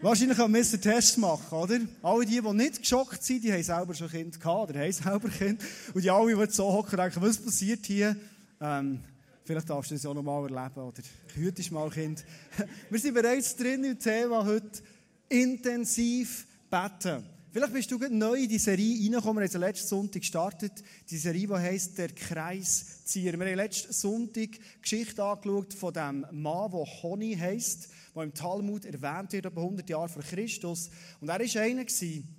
Wahrscheinlich haben wir einen Test machen, oder? Alle die, die nicht geschockt sind, die haben selber schon Kind gehabt, oder haben selber Kind. Und die alle, die so hocken, denken, was passiert hier? Ähm, vielleicht darfst du das auch noch mal erleben, oder hütest mal Kind. Wir sind bereits drin im Thema heute, intensiv beten. Vielleicht bist du neu in die Serie reingekommen. Wir haben letzten Sonntag gestartet. Die Serie, die heisst «Der Kreiszieher». Wir haben letzten Sonntag die Geschichte angeschaut von dem Mann, der Honi heisst der im Talmud erwähnt wird, etwa 100 Jahre vor Christus. Und er war einer,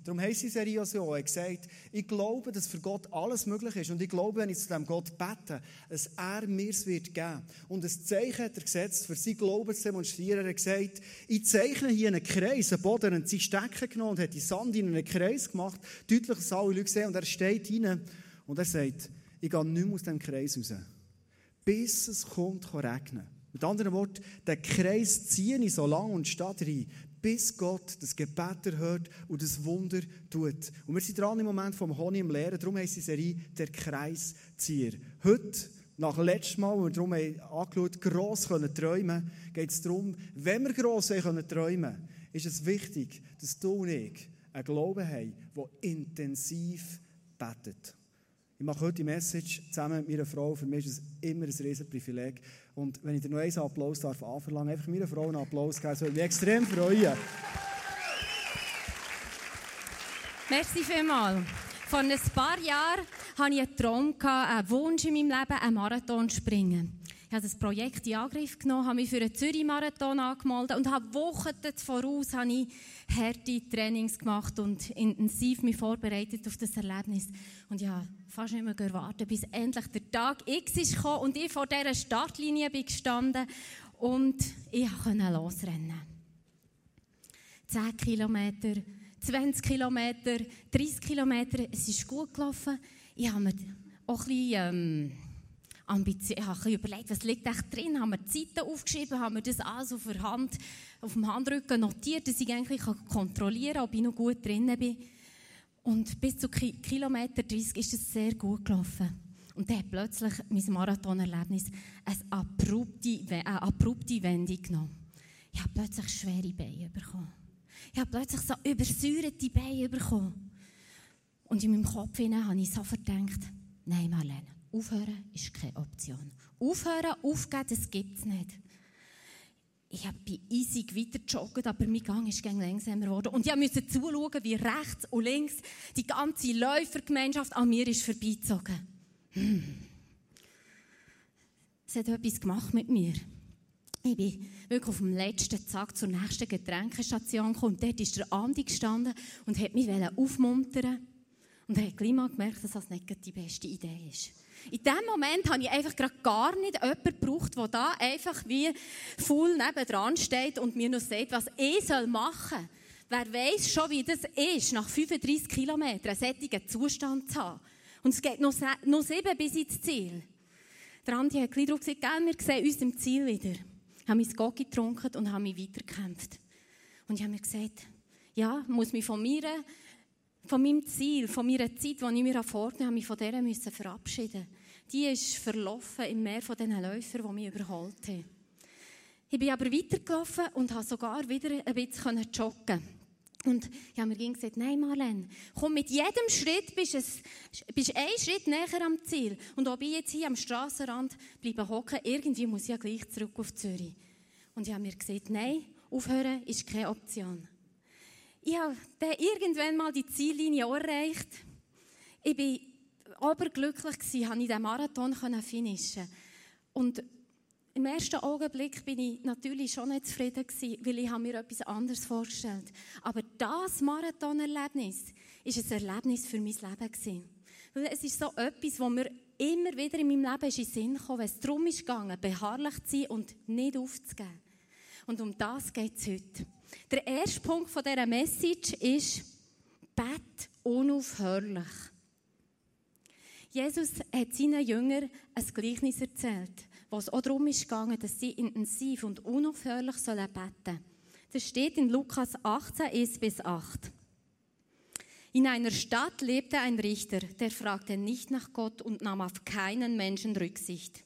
darum heisst die Serie so, er hat gesagt, ich glaube, dass für Gott alles möglich ist. Und ich glaube, wenn ich zu dem Gott bete, dass er mir es wird geben. Und ein Zeichen hat er gesetzt, für sein Glauben zu demonstrieren. Er hat gesagt, ich zeichne hier einen Kreis, einen Boden, und sie Stecken genommen und hat die Sand in einen Kreis gemacht. Deutlich, dass alle Leute sehen. Und er steht rein und er sagt, ich gehe nicht mehr aus diesem Kreis raus. Bis es kommt, kann regnen. Mit anderen Worten, den Kreis ziehe ich so lang und stehe rein, bis Gott das Gebet erhört und das Wunder tut. Und wir sind dran im Moment vom Honig im Lehren, darum heisst die Serie «Der Kreiszieher». Heute, nach letztem Mal, wo wir darum angeschaut gross können träumen geht es darum, wenn wir gross können träumen ist es wichtig, dass du und ich einen Glauben haben, der intensiv betet. Ich mache heute die Message zusammen mit meiner Frau. Für mich ist es immer ein riesen Privileg. Und wenn ich dir noch einen Applaus darf anverlangen, einfach meiner Frau einen Applaus geben, das würde mich extrem freuen. Merci vielmals. Vor ein paar Jahren hatte ich einen Traum, einen Wunsch in meinem Leben, einen Marathon zu springen. Ich habe das Projekt in Angriff genommen, habe mich für einen Zürich-Marathon angemeldet und habe Wochen voraus habe ich harte Trainings gemacht und intensiv mich vorbereitet auf das Erlebnis. Und ja, fast nicht mehr warten, bis endlich der Tag X ist und ich vor dieser Startlinie bin gestanden und ich konnte losrennen. 10 Kilometer, 20 Kilometer, 30 Kilometer, es ist gut gelaufen. Ich habe mir auch ein bisschen, ähm, Ambition, ich habe überlegt, was liegt echt drin, haben wir Zeiten aufgeschrieben, haben wir das alles auf, der Hand, auf dem Handrücken notiert, dass ich eigentlich kontrollieren kann, ob ich noch gut drin bin. Und bis zu Kilometer 30 ist es sehr gut gelaufen. Und dann hat plötzlich mein Marathonerlebnis eine abrupte, eine abrupte Wendung genommen. Ich habe plötzlich schwere Beine bekommen. Ich habe plötzlich so übersäuerte Beine bekommen. Und in meinem Kopf habe ich so gedacht, nein Marlene, Aufhören ist keine Option. Aufhören, aufgeben, das gibt es nicht. Ich bin easy weiter joggen, aber mein Gang ist langsamer geworden. Und ich musste zuschauen, wie rechts und links die ganze Läufergemeinschaft an mir ist vorbeizogen. Hm. Es hat etwas gemacht mit mir. Ich bin wirklich auf dem letzten Tag zur nächsten Getränkestation gekommen. Und dort ist der Andi gestanden und hat mich aufmuntern Und er hat gleich mal gemerkt, dass das nicht die beste Idee ist. In dem Moment habe ich einfach gerade gar nicht jemanden gebraucht, der da einfach wie voll nebendran steht und mir noch sagt, was ich machen soll. Wer weiß schon, wie das ist, nach 35 Kilometern einen solchen Zustand zu haben. Und es geht noch, sieben bis ins Ziel. Der Andi hat gleich darauf gesagt, wir sehen uns im Ziel wieder. Ich habe mein Gocki getrunken und habe mich weitergekämpft. Und ich habe mir gesagt, ja, muss mich von mir von meinem Ziel, von meiner Zeit, die ich mir vorgenommen habe, mich von der müssen verabschieden. Die ist verlaufen im Meer von diesen Läufern, die mich überholt haben. Ich bin aber weitergelaufen und habe sogar wieder ein bisschen joggen und ich habe mir gesagt, nein Marlene, komm, mit jedem Schritt bist du bist ein Schritt näher am Ziel. Und ob ich jetzt hier am Strassenrand bleibe hocken, irgendwie muss ich ja gleich zurück auf Zürich. Und ich habe mir gesagt, nein, aufhören ist keine Option ich habe dann irgendwann mal die Ziellinie erreicht. Ich war oberglücklich gewesen, konnte ich diesen Marathon finishen. Und im ersten Augenblick bin ich natürlich schon nicht zufrieden gewesen, weil ich mir etwas anderes vorgestellt Aber das Marathonerlebnis ist ein Erlebnis für mein Leben gewesen. Es ist so etwas, wo mir immer wieder in meinem Leben in den Sinn kam, wenn es darum ist gegangen, beharrlich zu sein und nicht aufzugeben. Und um das geht es heute. Der erste Punkt dieser Message ist, bet unaufhörlich. Jesus hat seinen Jüngern ein Gleichnis erzählt, was auch darum gegangen, dass sie intensiv und unaufhörlich sollen beten. Das steht in Lukas 18, 1 bis 8. In einer Stadt lebte ein Richter, der fragte nicht nach Gott und nahm auf keinen Menschen Rücksicht.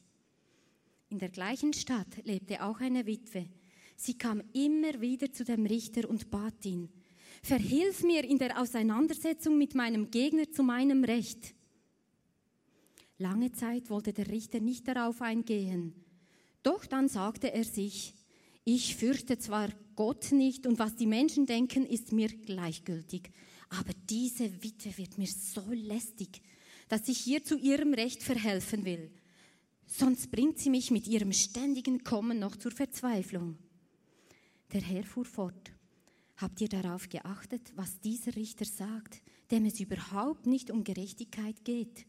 In der gleichen Stadt lebte auch eine Witwe, Sie kam immer wieder zu dem Richter und bat ihn, Verhilf mir in der Auseinandersetzung mit meinem Gegner zu meinem Recht. Lange Zeit wollte der Richter nicht darauf eingehen. Doch dann sagte er sich, ich fürchte zwar Gott nicht und was die Menschen denken, ist mir gleichgültig, aber diese Witwe wird mir so lästig, dass ich ihr zu ihrem Recht verhelfen will. Sonst bringt sie mich mit ihrem ständigen Kommen noch zur Verzweiflung. Der Herr fuhr fort. Habt ihr darauf geachtet, was dieser Richter sagt, dem es überhaupt nicht um Gerechtigkeit geht?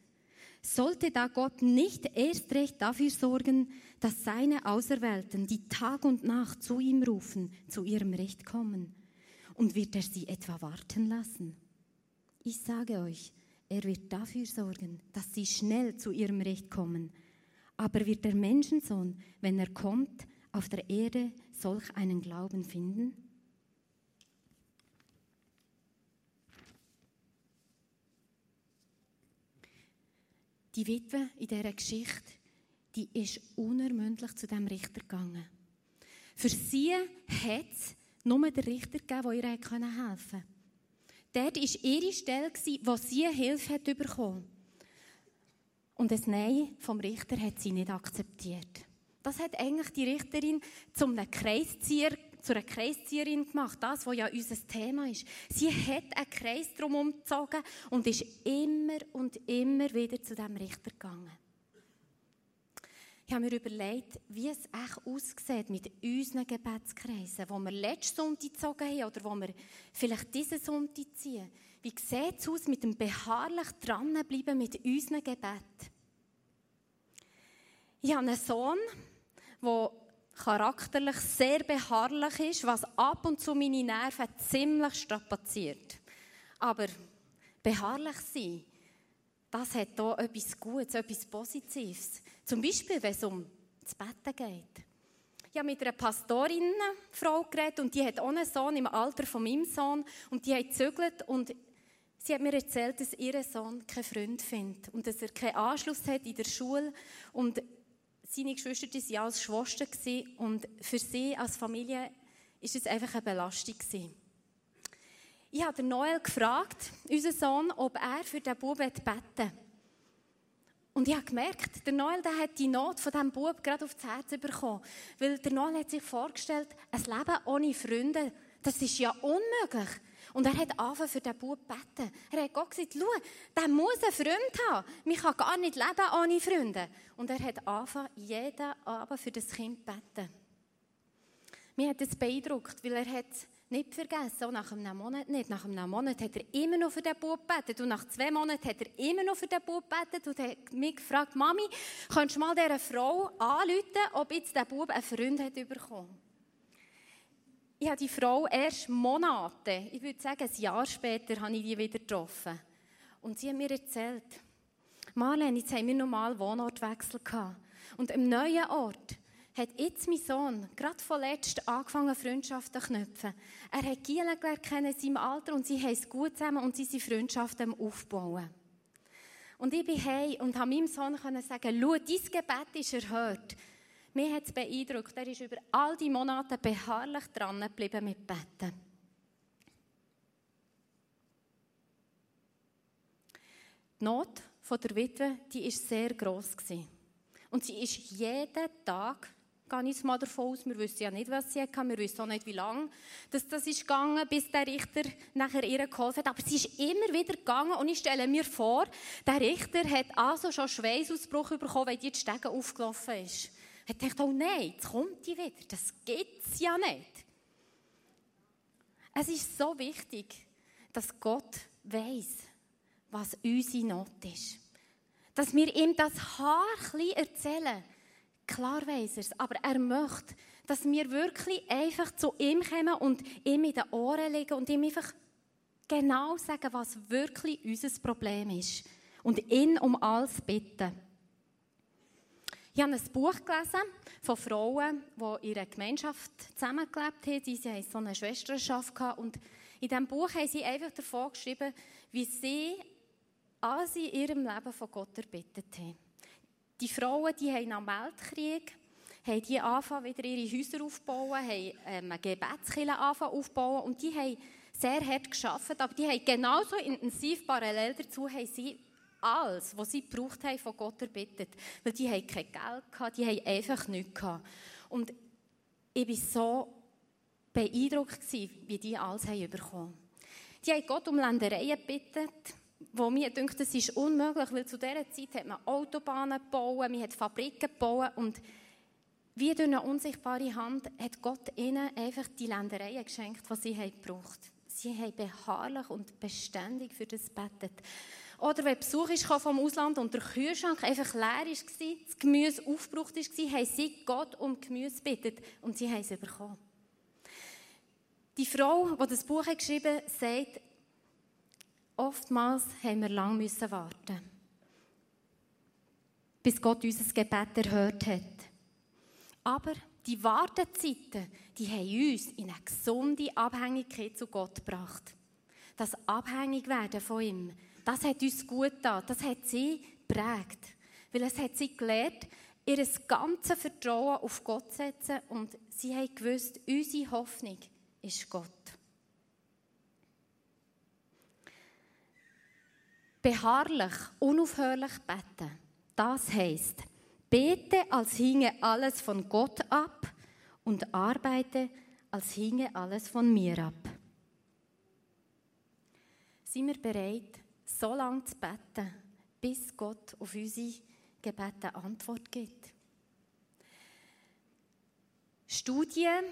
Sollte da Gott nicht erst recht dafür sorgen, dass seine Auserwählten, die Tag und Nacht zu ihm rufen, zu ihrem Recht kommen? Und wird er sie etwa warten lassen? Ich sage euch, er wird dafür sorgen, dass sie schnell zu ihrem Recht kommen. Aber wird der Menschensohn, wenn er kommt, auf der Erde solch einen Glauben finden? Die Witwe in dieser Geschichte, die ist unermüdlich zu dem Richter gegangen. Für sie hat es nur den Richter gegeben, der ihr helfen konnte. Dort war ihre Stelle, wo sie Hilfe hat bekommen Und das Nein vom Richter hat sie nicht akzeptiert. Das hat eigentlich die Richterin zum Kreiszieher, zu einer Kreiszieherin gemacht. Das, was ja unser Thema ist. Sie hat einen Kreis drum umgezogen und ist immer und immer wieder zu dem Richter gegangen. Ich habe mir überlegt, wie es echt aussieht mit unseren Gebetskreisen, die wir letzten Sonntag gezogen haben oder die wir vielleicht diesen Sonntag ziehen. Wie sieht es aus mit dem beharrlich dranbleiben mit unseren Gebeten? Ich habe einen Sohn, der charakterlich sehr beharrlich ist, was ab und zu meine Nerven ziemlich strapaziert. Aber beharrlich sein, das hat hier etwas Gutes, etwas Positives. Zum Beispiel, wenn es um das Betten geht. Ich habe mit einer Pastorinnenfrau geredet und die hat auch einen Sohn im Alter von meinem Sohn und die hat gezögert und sie hat mir erzählt, dass ihr Sohn keinen Freund findet und dass er keinen Anschluss hat in der Schule und seine Geschwister waren als Schwester und für sie als Familie war es einfach eine Belastung. Ich habe Noel gefragt, unseren Sohn, ob er für den Bub beten Und ich habe gemerkt, der Noel der hat die Not von diesem Bub gerade aufs Herz bekommen. Weil der Noel hat sich vorgestellt, ein Leben ohne Freunde, das ist ja unmöglich. Und er hat angefangen für den Bub beten. Er hat Gott gesagt, schau, der muss einen Freund haben. Man kann gar nicht leben ohne Freunde. Und er hat angefangen, jeden Abend für das Kind beten. Mir hat das beeindruckt, weil er hat nicht vergessen, auch nach einem Monat nicht. Nach einem Monat hat er immer noch für den Bub gebetet und nach zwei Monaten hat er immer noch für den Bub gebetet und hat mich gefragt, Mami, könntest du mal dieser Frau anrufen, ob jetzt der Bub einen Freund hat bekommen? Ich habe die Frau erst Monate, ich würde sagen ein Jahr später, habe ich die wieder getroffen. Und sie hat mir erzählt, Marlene, jetzt haben wir nochmal Wohnortwechsel gehabt. Und im neuen Ort hat jetzt mein Sohn gerade vorletzt angefangen, Freundschaften zu knüpfen. Er hat Gielen kennen in seinem Alter und sie haben es gut zusammen und sie sind Freundschaften aufbauen. Und ich bin heim und habe meinem Sohn sagen, schau, dein Gebet ist erhört. Mir hat es beeindruckt, er ist über all die Monate beharrlich dran geblieben mit Betten. Die Not der Witwe, die ist sehr groß Und sie ist jeden Tag, gehe ich mal davon aus, wir wissen ja nicht, was sie hatte, wir wissen auch nicht, wie lange dass das ist gegangen, bis der Richter nachher ihr geholfen hat. Aber sie ist immer wieder gegangen und ich stelle mir vor, der Richter hat also schon Schweißausbruch bekommen, weil die Stege aufgelaufen ist hat gedacht, oh nein, jetzt kommt die wieder. Das geht's ja nicht. Es ist so wichtig, dass Gott weiß, was unsere Not ist. Dass wir ihm das Haar erzählen. Klar weiß er es, aber er möchte, dass wir wirklich einfach zu ihm kommen und ihm in den Ohren legen und ihm einfach genau sagen, was wirklich unser Problem ist. Und ihn um alles bitten. Ich habe ein Buch gelesen von Frauen, die in einer Gemeinschaft zusammengelebt haben. Sie hatten so eine Schwesternschaft. Und in diesem Buch haben sie einfach davon geschrieben, wie sie alles in ihrem Leben von Gott erbittet haben. Die Frauen, die haben dem Weltkrieg haben die angefangen, wieder ihre Häuser aufzubauen, haben ähm, eine Gebetskille angefangen aufzubauen und die haben sehr hart geschafft, aber die haben genauso intensiv parallel dazu haben sie alles, was sie gebraucht haben, von Gott erbittet. Weil die haben kein Geld gehabt, die haben einfach nichts gehabt. Und ich war so beeindruckt, wie die alles haben bekommen Die haben Gott um Ländereien gebeten, wo mir denkt, das ist unmöglich, weil zu dieser Zeit hat man Autobahnen gebaut, man hat Fabriken gebaut und wie durch eine unsichtbare Hand hat Gott ihnen einfach die Ländereien geschenkt, die sie haben gebraucht. Sie haben beharrlich und beständig für das betet. Oder wenn Besuch kam vom Ausland und der Kühlschrank einfach leer war, das Gemüse aufgebraucht war, haben sie Gott um Gemüse gebeten und sie haben es bekommen. Die Frau, die das Buch geschrieben hat, sagt, oftmals haben wir lange müssen warten, bis Gott unser Gebet erhört hat. Aber die Wartezeiten, die haben uns in eine gesunde Abhängigkeit zu Gott gebracht. Das Abhängigwerden von ihm, das hat uns gut getan, das hat sie prägt. Weil es hat sie gelernt, ihr ganzes Vertrauen auf Gott zu setzen und sie haben gewusst, unsere Hoffnung ist Gott. Beharrlich, unaufhörlich beten, das heisst, bete, als hinge alles von Gott ab und arbeite, als hinge alles von mir ab. Sind wir bereit, so lange zu beten, bis Gott auf unsere Gebete Antwort gibt? Studien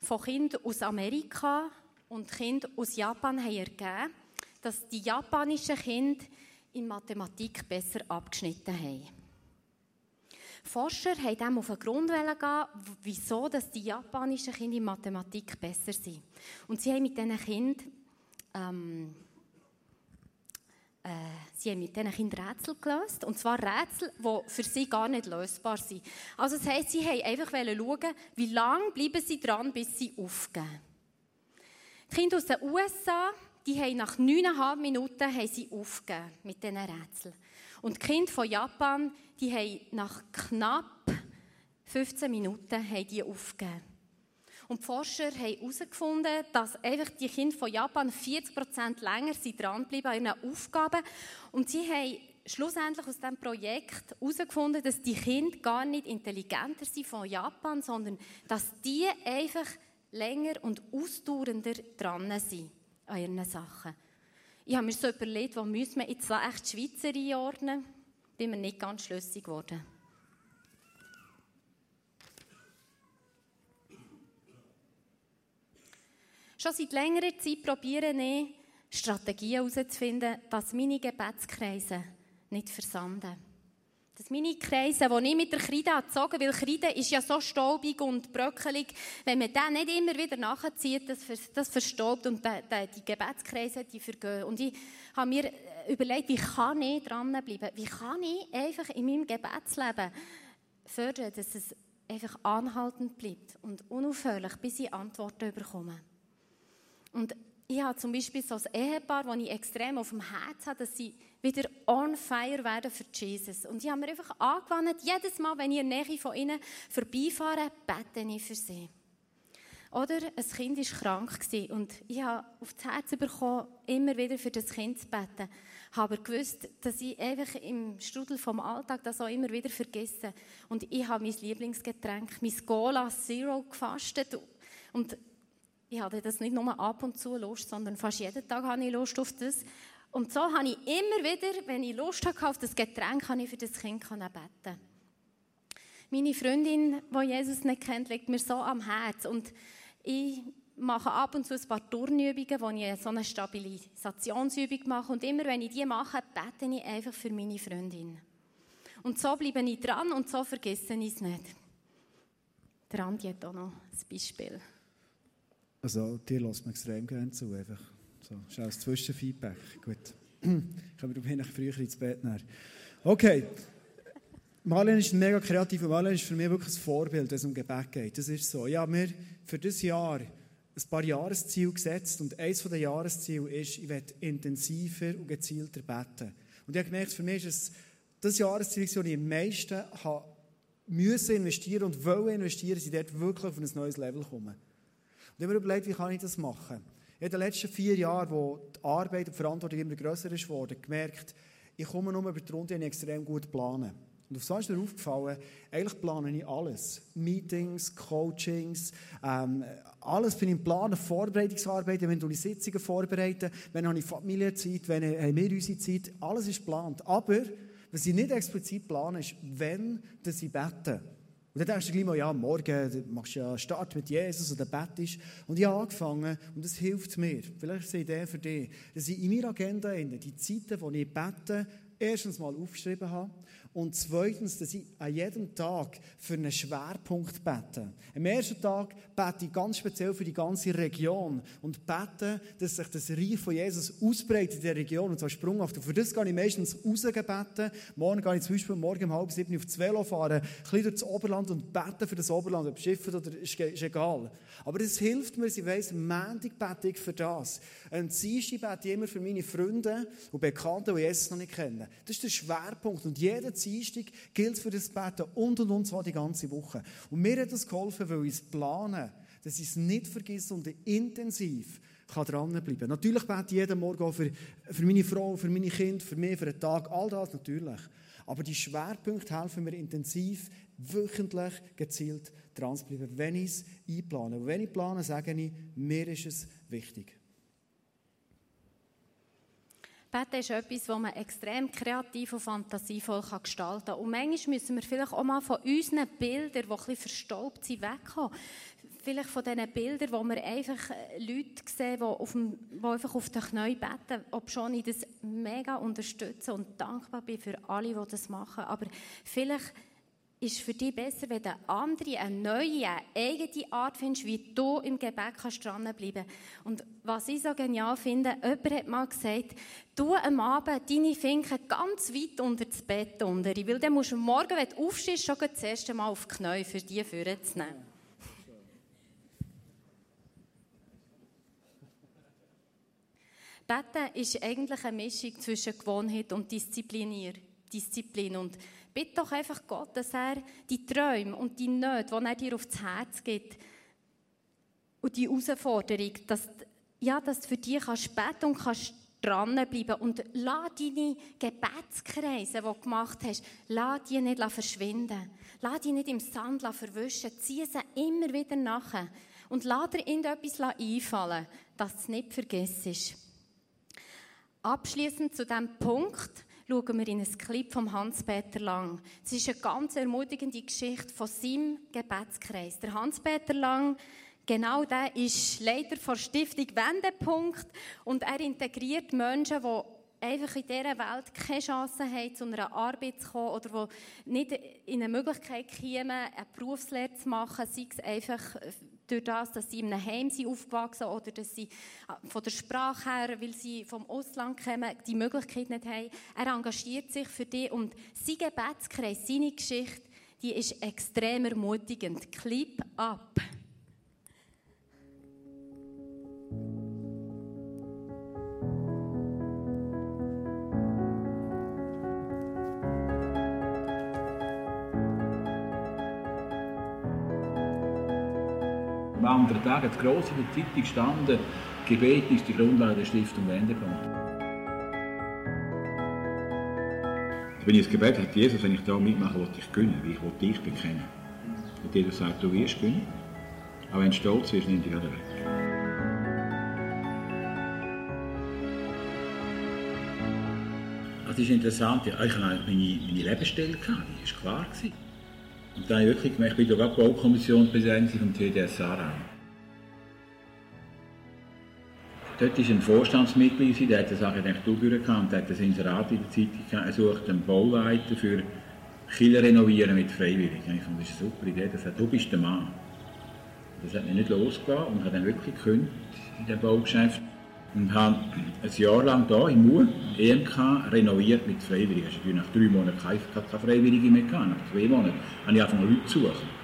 von Kindern aus Amerika und Kindern aus Japan haben ergeben, dass die japanischen Kinder in Mathematik besser abgeschnitten haben. Forscher haben dem auf den Grund gehen, wieso dass die japanischen Kinder in Mathematik besser sind. Und sie haben mit diesen Kindern, ähm, äh, sie haben mit diesen Kindern Rätsel gelöst. Und zwar Rätsel, die für sie gar nicht lösbar sind. Also das heisst, sie haben einfach schauen, wie lange bleiben sie dran, bis sie aufgeben. Die Kinder aus den USA, die haben nach neuneinhalb Minuten haben sie aufgegeben mit diesen Rätseln. Und die Kinder von Japan, die haben nach knapp 15 Minuten haben die aufgegeben. Und die Forscher haben herausgefunden, dass einfach die Kinder von Japan 40% länger dranbleiben an ihren Aufgaben. Und sie haben schlussendlich aus diesem Projekt herausgefunden, dass die Kinder gar nicht intelligenter sind von Japan, sondern dass die einfach länger und ausdauernder dran sind an ihren Sachen. Ich habe mir so überlegt, wo müssen wir jetzt echt die Schweizer einordnen? Bin mir nicht ganz schlüssig geworden. Schon seit längerer Zeit probiere ich, Strategien herauszufinden, dass meine Gebetskreise nicht versanden dass meine Kreise, die ich mit der Kreide gezogen weil Kreide ist ja so staubig und bröckelig, wenn man den nicht immer wieder nachzieht, das, das verstaubt und die Gebetskreise, die vergehen. Und ich habe mir überlegt, wie kann ich dranbleiben? Wie kann ich einfach in meinem Gebetsleben fördern, dass es einfach anhaltend bleibt und unaufhörlich, bis ich Antworten bekomme? Und ich habe zum Beispiel so ein Ehepaar, das ich extrem auf dem Herz habe, dass sie wieder on fire werden für Jesus. Und ich habe mir einfach angewandt, jedes Mal, wenn ich in der Nähe von ihnen vorbeifahre, bete ich für sie. Oder ein Kind war krank und ich habe auf das Herz bekommen, immer wieder für das Kind zu beten. Ich habe aber gewusst, dass ich einfach im Strudel vom Alltag das auch immer wieder vergesse. Und ich habe mein Lieblingsgetränk, mein Cola Zero gefastet. Und ich hatte das nicht nur ab und zu Lust, sondern fast jeden Tag habe ich Lust auf das. Und so habe ich immer wieder, wenn ich Lust hatte auf das Getränk, kann ich für das Kind beten. Meine Freundin, die Jesus nicht kennt, liegt mir so am Herz. Und ich mache ab und zu ein paar Turnübungen, wo ich so eine Stabilisationsübung mache. Und immer, wenn ich die mache, bete ich einfach für meine Freundin. Und so bleibe ich dran und so vergesse ich es nicht. Der Andi hat auch noch ein Beispiel. Also, dir lässt man extrem gerne zu, einfach. So, ist als Zwischenfeedback. Gut. Können wir wenig früher ins Bett nehmen. Okay. Marlene ist mega kreativ und Marlene ist für mich wirklich ein Vorbild, wenn es um Gebet geht. Das ist so. Habe mir für dieses Jahr ein paar Jahresziele gesetzt und eines der Jahresziele ist, ich werde intensiver und gezielter beten. Und ich habe gemerkt, für mich ist es das Jahresziel, das ich am meisten habe müssen investieren und wollen investieren, sie dort wirklich auf ein neues Level kommen. Und ich mir überlegt, wie kann ich das machen? In den letzten vier Jahren, wo die Arbeit und die Verantwortung immer grösser ist geworden, gemerkt, ich komme nur über die Runde und extrem gut planen. Und auf so ist mir aufgefallen, eigentlich plane ich alles. Meetings, Coachings, ähm, alles bin ich im Planen, Vorbereitungsarbeiten, wenn du die Sitzungen vorbereiten, wenn habe ich Familienzeit, wenn haben wir unsere Zeit, alles ist geplant. Aber, was ich nicht explizit plane, ist, wenn sie beten. Und dann denkst du gleich mal, ja, morgen machst du ja einen Start mit Jesus oder bettest. Und ich habe angefangen, und das hilft mir, vielleicht ist es eine Idee für dich, dass ich in meiner Agenda, die Zeiten, wo ich bete, erstens mal aufgeschrieben habe und zweitens, dass ich an jedem Tag für einen Schwerpunkt bete. Am ersten Tag bete ich ganz speziell für die ganze Region und bete, dass sich das Reich von Jesus ausbreitet in der Region und zwar sprunghaft. Und für das gehe ich meistens rausgebeten. Morgen gehe ich zum Beispiel morgen um halb sieben auf das Velo fahren, ein bisschen durch Oberland und bete für das Oberland, ob Schiffe oder ist, egal. Aber das hilft mir, ich weiss, Montag bete ich für das. Ein Dienstag bete ich immer für meine Freunde und Bekannte, die Jesus noch nicht kennen. Das ist der Schwerpunkt und jeder Dienstag gilt für das Beten und und und zwar die ganze Woche. Und mir hat das geholfen, weil ich es plane, dass ich es nicht vergesse und intensiv kann dranbleiben. Natürlich bete ich jeden Morgen auch für, für meine Frau, für meine Kinder, für mich, für den Tag, all das natürlich. Aber die Schwerpunkte helfen mir intensiv, wöchentlich gezielt dran zu bleiben, wenn ich es einplane. Und wenn ich plane, sage ich, mir ist es wichtig. Beten ist etwas, das man extrem kreativ und fantasievoll gestalten kann. Und manchmal müssen wir vielleicht auch mal von unseren Bildern, die ein bisschen verstaubt sind, wegkommen. Vielleicht von diesen Bildern, wo wir einfach äh, Leute sehen, die, auf dem, die einfach auf den Knien beten, ob schon ich das mega unterstütze und dankbar bin für alle, die das machen. Aber vielleicht ist für dich besser, wenn du andere, eine neue, eine eigene Art findest, wie du im Gebet kannst dranbleiben Und was ich so genial finde, jemand hat mal gesagt, du am Abend deine Finken ganz weit unter das Bett unter, weil dann musst du morgen, wenn du aufstehst, schon das erste Mal auf die Knie für die vorzunehmen. Beten ist eigentlich eine Mischung zwischen Gewohnheit und Disziplinier. Disziplin. Und bitte doch einfach Gott, dass er die Träume und die Nöte, die er dir aufs Herz gibt, und die Herausforderung, dass, ja, dass du für dich kannst beten und kannst dranbleiben und lass deine Gebetskreise, die du gemacht hast, lass die nicht verschwinden. Lass die nicht im Sand verwischen. Zieh sie immer wieder nach. Und lass dir irgendetwas einfallen, dass du es nicht vergisst. Abschließend zu diesem Punkt schauen wir in ein Clip von Hans-Peter Lang. Es ist eine ganz ermutigende Geschichte von seinem Gebetskreis. Der Hans-Peter Lang, genau der ist Leiter der Stiftung Wendepunkt und er integriert Menschen, die einfach in dieser Welt keine Chance haben, zu einer Arbeit zu kommen oder die nicht in eine Möglichkeit kommen, eine Berufslehre zu machen, sei es einfach durch das, dass sie in einem Heim sind aufgewachsen oder dass sie äh, von der Sprache her, weil sie vom Ausland kommen, die Möglichkeit nicht haben. Er engagiert sich für die und sein Gebetskreis, seine Geschichte, die ist extrem ermutigend. Clip up. Anderen Tag hat gross in der Zeitung gestanden, Gebet ist die Grundlage der Stiftung Wendepunkt. Wenn ich das Gebet habe, Jesus, wenn ich da mitmache, will ich wie ich will dich bekennen. Und Jesus sagt, du wirst gewinnen. Aber wenn du stolz wirst, nimm dich wieder weg. Das ist interessant. Ich hatte meine, meine Lebensstelle, die war klar. Und dann habe ich wirklich gemerkt, ich bin ja Baukommissionspräsident vom TDS Aarau. Dort war ein Vorstandsmitglied, der hat das Architekturbüro gehabt und hat das Inserat in der Zeitung Er sucht einen Bauleiter für Killer renovieren mit Freiwilligen. Ich fand, das ist eine super Idee. Das sagt, du bist der Mann. Das hat mich nicht losgelassen und habe dann wirklich gekündigt in diesem Baugeschäft und habe ein Jahr lang hier in Mur EMK renoviert mit Freiwilligen. Ich nach drei Monaten keine, keine Freiwillige mehr gehabt. Nach zwei Monaten habe ich angefangen, Leute zu suchen.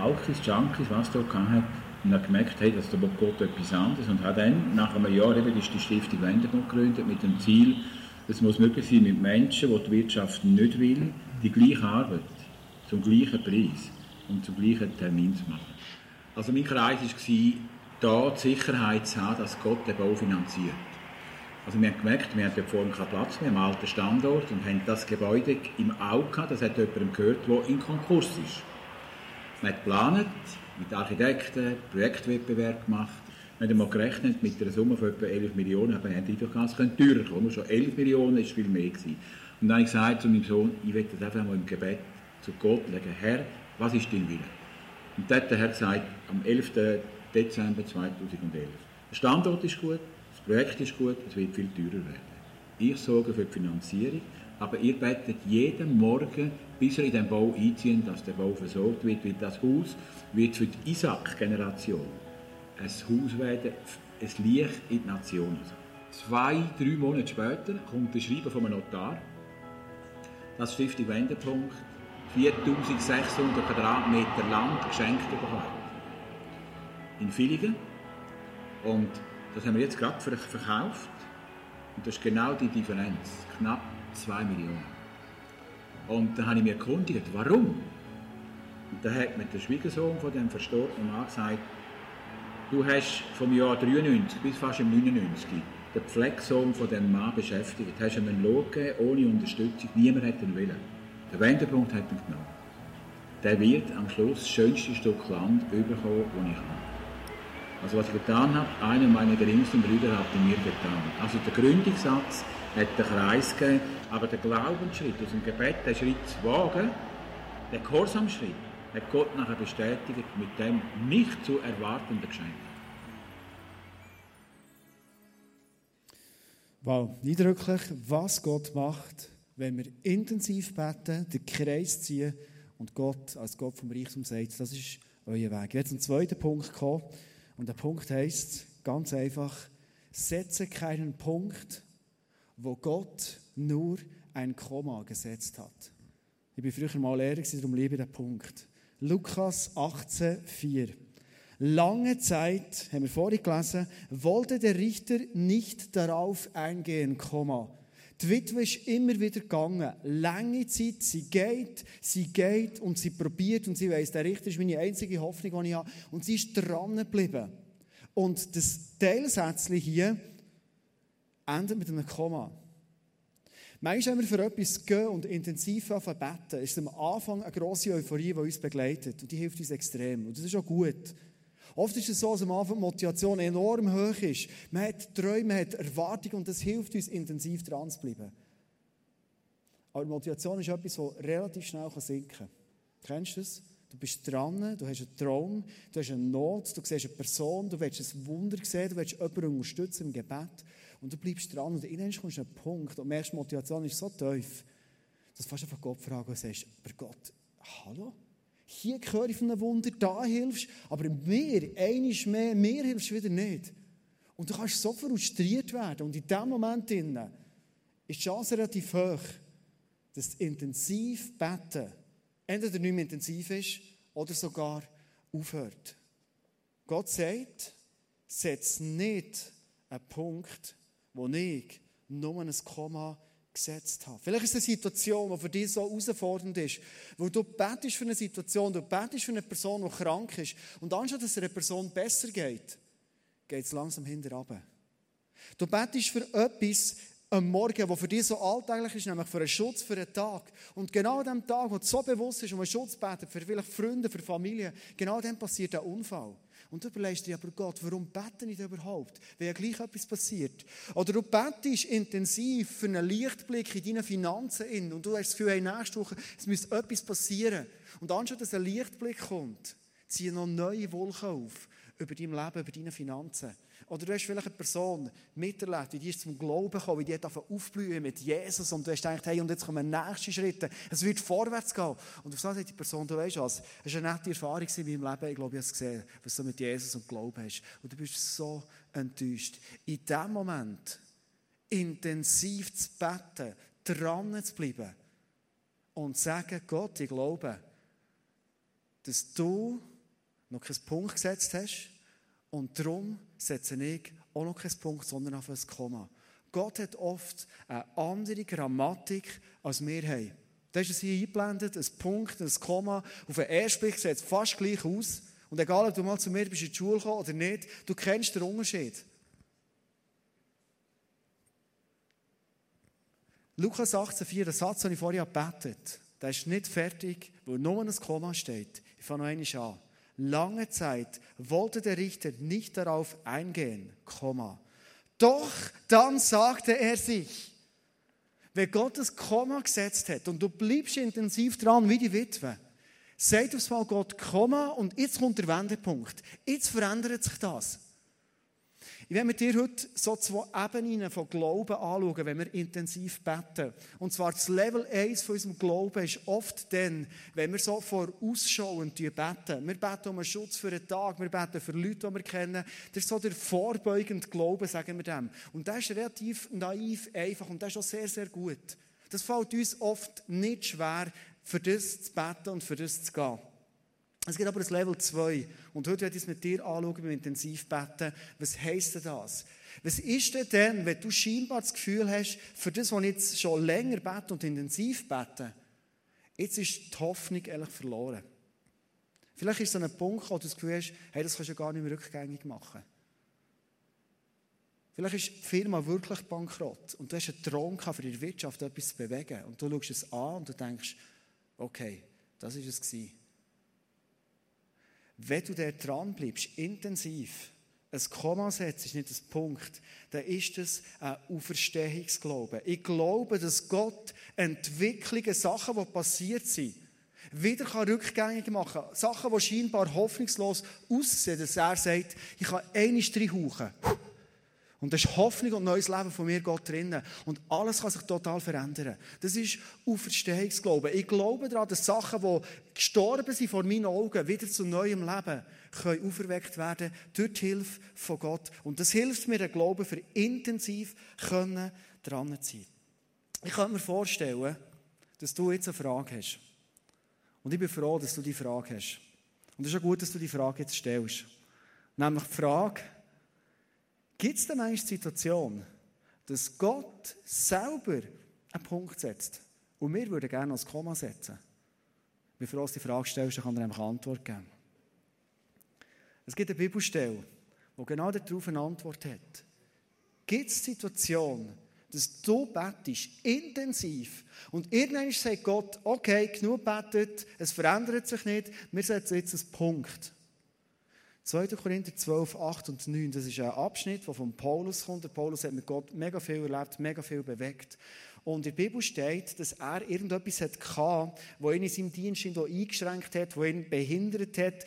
Alkis, Junkies, was da hatte. Und habe gemerkt, hey, dass der Gott etwas anderes und habe dann nach einem Jahr eben die Stiftung Wendepunkt gegründet mit dem Ziel, es muss möglich sein mit Menschen, die die Wirtschaft nicht will, die gleiche Arbeit zum gleichen Preis und zum gleichen Termin zu machen. Also mein Kreis war, da die Sicherheit zu haben, dass Gott den Bau finanziert. Also wir haben gemerkt, wir hatten vorhin keinen Platz mehr am alten Standort und haben das Gebäude im Auge gehabt, das hat jemandem gehört, der in Konkurs ist. Man hat geplant, mit Architekten, Projektwettbewerb gemacht. Wir haben mal gerechnet mit einer Summe von etwa 11 Millionen, aber wir haben einfach ganz teurer kommen. Schon 11 Millionen war viel mehr. Gewesen. Und dann habe ich gesagt zu meinem Sohn, ich will das einfach mal im Gebet zu Gott legen. Herr, was ist dein Wille? Und dort hat der Herr gesagt, am 11. Dezember 2011. Der Standort ist gut, das Projekt ist gut, es wird viel teurer werden. Ich sorge für die Finanzierung, aber ihr betet jeden Morgen, bis ihr in den Bau einziehen, dass der Bau versorgt wird, weil das Haus wird für die Isaac-Generation ein Haus werden, ein Licht in die Nation. Zwei, drei Monate später kommt ein Schreiben von einem Notar, das Stiftung Wendepunkt 4600 Quadratmeter Land geschenkt bekommen. In Villingen. Und das haben wir jetzt gerade verkauft. Und das ist genau die Differenz. Knapp 2 Millionen. Und dann habe ich mich erkundigt, warum? Und dann hat mir der Schwiegersohn von dem verstorbenen Mann gesagt, du hast vom Jahr 93 bis fast im 99 den Pflegesohn von dem Mann beschäftigt, hast ihm einen Lohn gegeben, ohne Unterstützung, niemand hätte ihn wollen. Der Wendepunkt hat ihn genommen. Der wird am Schluss das schönste Stück Land bekommen, das ich habe. Also was ich getan habe, einer meiner geringsten Brüder hat in mir getan. Also der Gründungssatz hat den Kreis gegeben, aber der Glaubensschritt aus dem Gebet, den Schritt zu wagen, der Gehorsamschritt, hat Gott nachher bestätigt mit dem nicht zu erwartenden Geschenk. Wow, eindrücklich, was Gott macht, wenn wir intensiv beten, den Kreis ziehen und Gott als Gott vom Reichtum sagt, das ist euer Weg. Jetzt zum zweiten Punkt kommen. Und der Punkt heißt ganz einfach, setze keinen Punkt, wo Gott nur ein Komma gesetzt hat. Ich bin früher mal Lehrer, darum liebe ich den Punkt. Lukas 18, 4. Lange Zeit, haben wir vorhin gelesen, wollte der Richter nicht darauf eingehen, Komma. Die Witwe ist immer wieder gegangen. Lange Zeit, sie geht, sie geht und sie probiert und sie weiß, der Richter ist meine einzige Hoffnung, die ich habe. Und sie ist dran geblieben. Und das Teilsätzchen hier endet mit einem Komma. Manchmal, wenn wir für etwas gehen und intensiv beten, ist am Anfang eine grosse Euphorie, die uns begleitet. Und die hilft uns extrem. Und das ist auch gut. Oft ist es so, dass am Anfang Motivation enorm hoch ist. Man hat Träume, man hat Erwartungen und das hilft uns, intensiv dran zu bleiben. Aber Motivation ist etwas, das relativ schnell sinken kann. Kennst du das? Du bist dran, du hast einen Traum, du hast eine Not, du siehst eine Person, du willst ein Wunder sehen, du willst jemanden unterstützen im Gebet und du bleibst dran und innen kommst du an einen Punkt und merkst, Motivation ist so tief, dass du fast einfach Gott fragen und sagst, aber Gott, hallo? Hier höre ich von einem Wunder, da hilfst aber mir, einiges mehr, mir hilfst du wieder nicht. Und du kannst so frustriert werden. Und in diesem Moment ist die Chance relativ hoch, dass intensiv beten entweder nicht mehr intensiv ist oder sogar aufhört. Gott sagt, setz nicht einen Punkt, wo ich nur ein Komma gesetzt habe. Vielleicht ist es eine Situation, die für dich so herausfordernd ist, wo du betest für eine Situation, du betest für eine Person, die krank ist, und anstatt dass es einer Person besser geht, geht es langsam hinterher Du betest für etwas am Morgen, wo für dich so alltäglich ist, nämlich für einen Schutz für einen Tag. Und genau an dem Tag, wo du so bewusst bist, um einen Schutz betet, für vielleicht Freunde, für Familie, genau dann passiert ein Unfall. Und du überlegst dir aber, Gott, warum bete ich überhaupt? Wenn ja gleich etwas passiert. Oder du betest intensiv für einen Lichtblick in deinen Finanzen in und du hast das Gefühl, hey, nächste Woche, es müsste etwas passieren. Und anstatt dass ein Lichtblick kommt, ziehen noch neue Wolken auf über dein Leben, über deine Finanzen. Oder du hast vielleicht eine Person miterlebt, die ist zum Glauben gekommen, wie die hat aufblühen mit Jesus und du hast gedacht, hey, und jetzt kommen nächste Schritte. Es wird vorwärts gehen. Und auf so sagt die Person, du weißt was, es war eine nette Erfahrung in meinem Leben, ich glaube, ich habe es gesehen, was du mit Jesus und Glauben hast. Und du bist so enttäuscht. In dem Moment intensiv zu beten, dran zu bleiben und zu sagen, Gott, ich glaube, dass du noch keinen Punkt gesetzt hast und darum setze ich auch noch keinen Punkt, sondern auf ein Komma. Gott hat oft eine andere Grammatik, als wir haben. Da ist es hier eingeblendet, ein Punkt, ein Komma. Auf den ersten sieht es fast gleich aus. Und egal, ob du mal zu mir bist in die Schule gekommen oder nicht, du kennst den Unterschied. Lukas 18,4, der Satz, den ich vorher gebetet der ist nicht fertig, wo nur ein Komma steht. Ich fange noch einmal an. Lange Zeit wollte der Richter nicht darauf eingehen, Komma. Doch dann sagte er sich, wenn Gott das Komma gesetzt hat und du bleibst intensiv dran wie die Witwe, sagt aufs Mal Gott Komma und jetzt kommt der Wendepunkt. Jetzt verändert sich das. Ich werde mit dir heute so zwei Ebenen von Glauben anschauen, wenn wir intensiv beten. Und zwar das Level 1 von unserem Glauben ist oft dann, wenn wir so vorausschauend beten. Wir beten um einen Schutz für einen Tag, wir beten für Leute, die wir kennen. Das ist so der vorbeugende Glaube, sagen wir dem. Und das ist relativ naiv, einfach und das ist auch sehr, sehr gut. Das fällt uns oft nicht schwer, für das zu beten und für das zu gehen. Es gibt aber das Level 2. Und heute werde ich es mit dir anschauen, beim Intensivbetten. Was heisst denn das? Was ist denn denn, wenn du scheinbar das Gefühl hast, für das, was ich jetzt schon länger bete und intensiv bete, jetzt ist die Hoffnung ehrlich verloren. Vielleicht ist es ein Punkt, wo du das Gefühl hast, hey, das kannst du gar nicht mehr rückgängig machen. Vielleicht ist die Firma wirklich bankrott und du hast einen Traum für die Wirtschaft etwas zu bewegen. Und du schaust es an und du denkst, okay, das ist es gewesen. Wenn du da dran bleibst, intensiv, ein Komma setzt, ist nicht ein Punkt, dann ist das ein Auferstehungsglaube. Ich glaube, dass Gott Entwicklungen, Sachen, die passiert sind, wieder kann rückgängig machen kann. Sachen, die scheinbar hoffnungslos aussehen, dass er sagt, ich kann eine reinhauchen. Und da ist Hoffnung und neues Leben von mir Gott drinnen. Und alles kann sich total verändern. Das ist Auferstehungsglauben. Ich glaube daran, dass Sachen, die gestorben sind vor meinen Augen, wieder zu neuem Leben können auferweckt werden durch die Hilfe von Gott. Und das hilft mir, den Glauben für intensiv können dran zu sein. Ich kann mir vorstellen, dass du jetzt eine Frage hast. Und ich bin froh, dass du die Frage hast. Und es ist auch gut, dass du die Frage jetzt stellst. Nämlich die Frage, Gibt es denn manchmal die Situation, dass Gott selber einen Punkt setzt und wir würden gerne als Komma setzen? Bevor du die Frage stellst, dann kann er einfach Antwort geben. Es gibt eine Bibelstelle, die genau darauf eine Antwort hat. Gibt es Situationen, dass du betest, intensiv, und irgendwann sagt Gott, okay, genug betet, es verändert sich nicht, wir setzen jetzt einen Punkt. 2. Korinther 12, 8 und 9, das ist ein Abschnitt, der von Paulus kommt. Der Paulus hat mit Gott mega viel erlebt, mega viel bewegt. Und in der Bibel steht, dass er irgendetwas hatte, das ihn in seinem Dienst eingeschränkt hat, das ihn behindert hat.